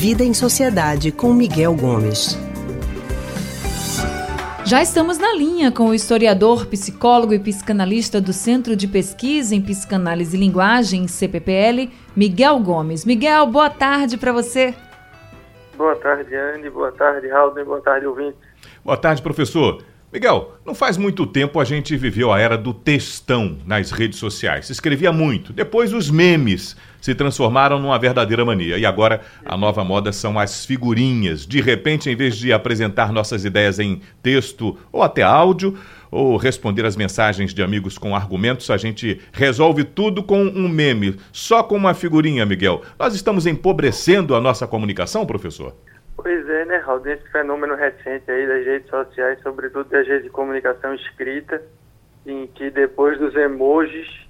Vida em Sociedade com Miguel Gomes. Já estamos na linha com o historiador, psicólogo e psicanalista do Centro de Pesquisa em Psicanálise e Linguagem, CPPL, Miguel Gomes. Miguel, boa tarde para você. Boa tarde, Andy. Boa tarde, Raul. Boa tarde, ouvinte. Boa tarde, professor. Miguel, não faz muito tempo a gente viveu a era do textão nas redes sociais. Se escrevia muito. Depois os memes se transformaram numa verdadeira mania. E agora a nova moda são as figurinhas. De repente, em vez de apresentar nossas ideias em texto ou até áudio, ou responder as mensagens de amigos com argumentos, a gente resolve tudo com um meme, só com uma figurinha, Miguel. Nós estamos empobrecendo a nossa comunicação, professor? Pois é, né, Raul? Esse fenômeno recente aí das redes sociais, sobretudo das redes de comunicação escrita, em que depois dos emojis,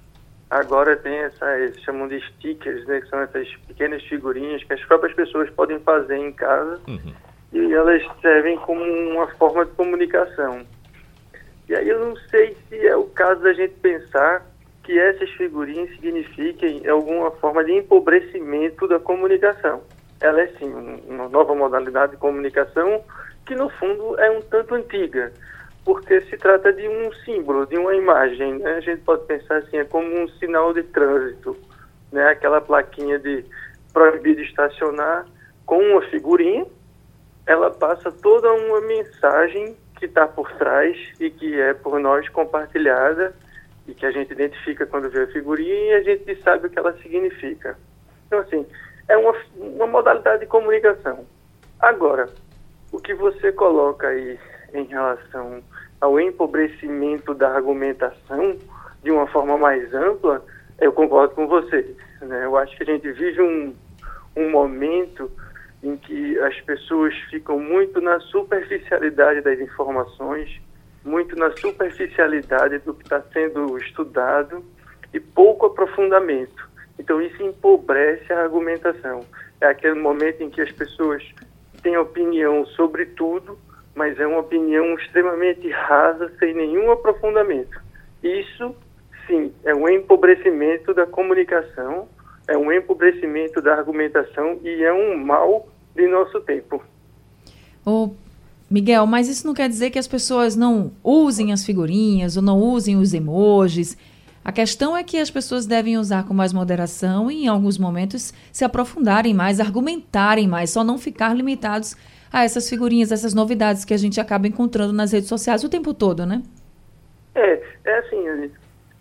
agora tem essas, chamam de stickers, né, que são essas pequenas figurinhas que as próprias pessoas podem fazer em casa uhum. e elas servem como uma forma de comunicação. E aí eu não sei se é o caso da gente pensar que essas figurinhas signifiquem alguma forma de empobrecimento da comunicação ela é sim uma nova modalidade de comunicação que no fundo é um tanto antiga, porque se trata de um símbolo, de uma imagem. Né? A gente pode pensar assim, é como um sinal de trânsito, né? aquela plaquinha de proibido estacionar com uma figurinha, ela passa toda uma mensagem que está por trás e que é por nós compartilhada e que a gente identifica quando vê a figurinha e a gente sabe o que ela significa. Então, assim, é uma, uma modalidade de comunicação. Agora, o que você coloca aí em relação ao empobrecimento da argumentação de uma forma mais ampla, eu concordo com você. Né? Eu acho que a gente vive um, um momento em que as pessoas ficam muito na superficialidade das informações, muito na superficialidade do que está sendo estudado e pouco aprofundamento. Então isso empobrece a argumentação. É aquele momento em que as pessoas têm opinião sobre tudo, mas é uma opinião extremamente rasa, sem nenhum aprofundamento. Isso, sim, é um empobrecimento da comunicação, é um empobrecimento da argumentação e é um mal de nosso tempo. Ô, Miguel, mas isso não quer dizer que as pessoas não usem as figurinhas ou não usem os emojis a questão é que as pessoas devem usar com mais moderação e, em alguns momentos, se aprofundarem mais, argumentarem mais, só não ficar limitados a essas figurinhas, essas novidades que a gente acaba encontrando nas redes sociais o tempo todo, né? É, é assim,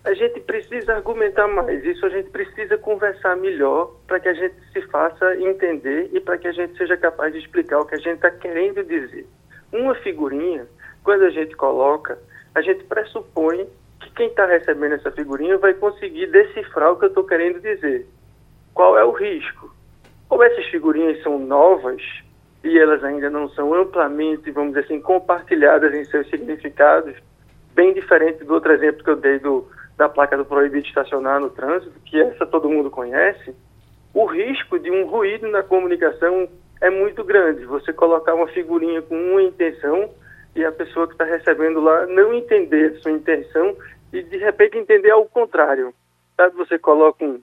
a gente precisa argumentar mais, isso a gente precisa conversar melhor para que a gente se faça entender e para que a gente seja capaz de explicar o que a gente está querendo dizer. Uma figurinha, quando a gente coloca, a gente pressupõe quem está recebendo essa figurinha vai conseguir decifrar o que eu estou querendo dizer. Qual é o risco? Como essas figurinhas são novas e elas ainda não são amplamente, vamos dizer assim, compartilhadas em seus significados, bem diferente do outro exemplo que eu dei do, da placa do proibido estacionar no trânsito, que essa todo mundo conhece, o risco de um ruído na comunicação é muito grande. Você colocar uma figurinha com uma intenção e a pessoa que está recebendo lá não entender a sua intenção e de repente entender ao contrário. Sabe, você coloca um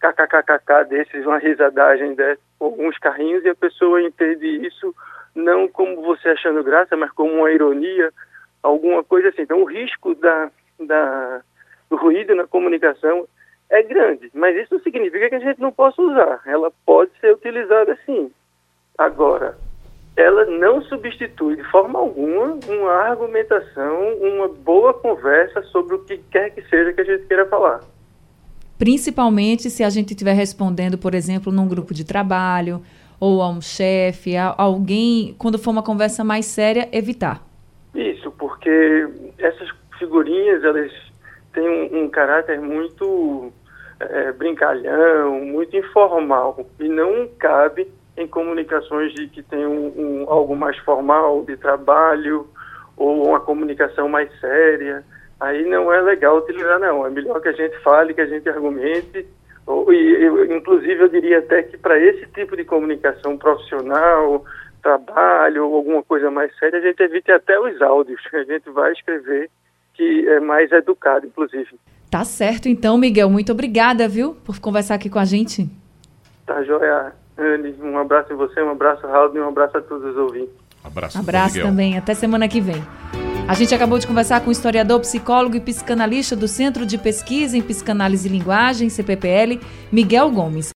kkkk desses, uma risadagem dessas, alguns carrinhos e a pessoa entende isso não como você achando graça, mas como uma ironia, alguma coisa assim. Então o risco da, da, do ruído na comunicação é grande, mas isso significa que a gente não possa usar. Ela pode ser utilizada sim. Agora, ela não substitui de forma alguma uma argumentação, uma boa conversa sobre o que quer que seja que a gente queira falar. Principalmente se a gente estiver respondendo, por exemplo, num grupo de trabalho ou a um chefe, a alguém, quando for uma conversa mais séria, evitar. Isso, porque essas figurinhas, elas têm um, um caráter muito é, brincalhão, muito informal, e não cabe em comunicações de que tem um, um, algo mais formal de trabalho ou uma comunicação mais séria, aí não é legal utilizar não. É melhor que a gente fale, que a gente argumente. Ou, e, eu, inclusive eu diria até que para esse tipo de comunicação profissional, trabalho ou alguma coisa mais séria, a gente evite até os áudios. A gente vai escrever que é mais educado, inclusive. Tá certo, então, Miguel. Muito obrigada, viu, por conversar aqui com a gente. Tá, joia. Um abraço em você, um abraço, Raul, e um abraço a todos os ouvintes. Abraço, abraço também. Até semana que vem. A gente acabou de conversar com o historiador, psicólogo e psicanalista do Centro de Pesquisa em Psicanálise e Linguagem, CPPL, Miguel Gomes.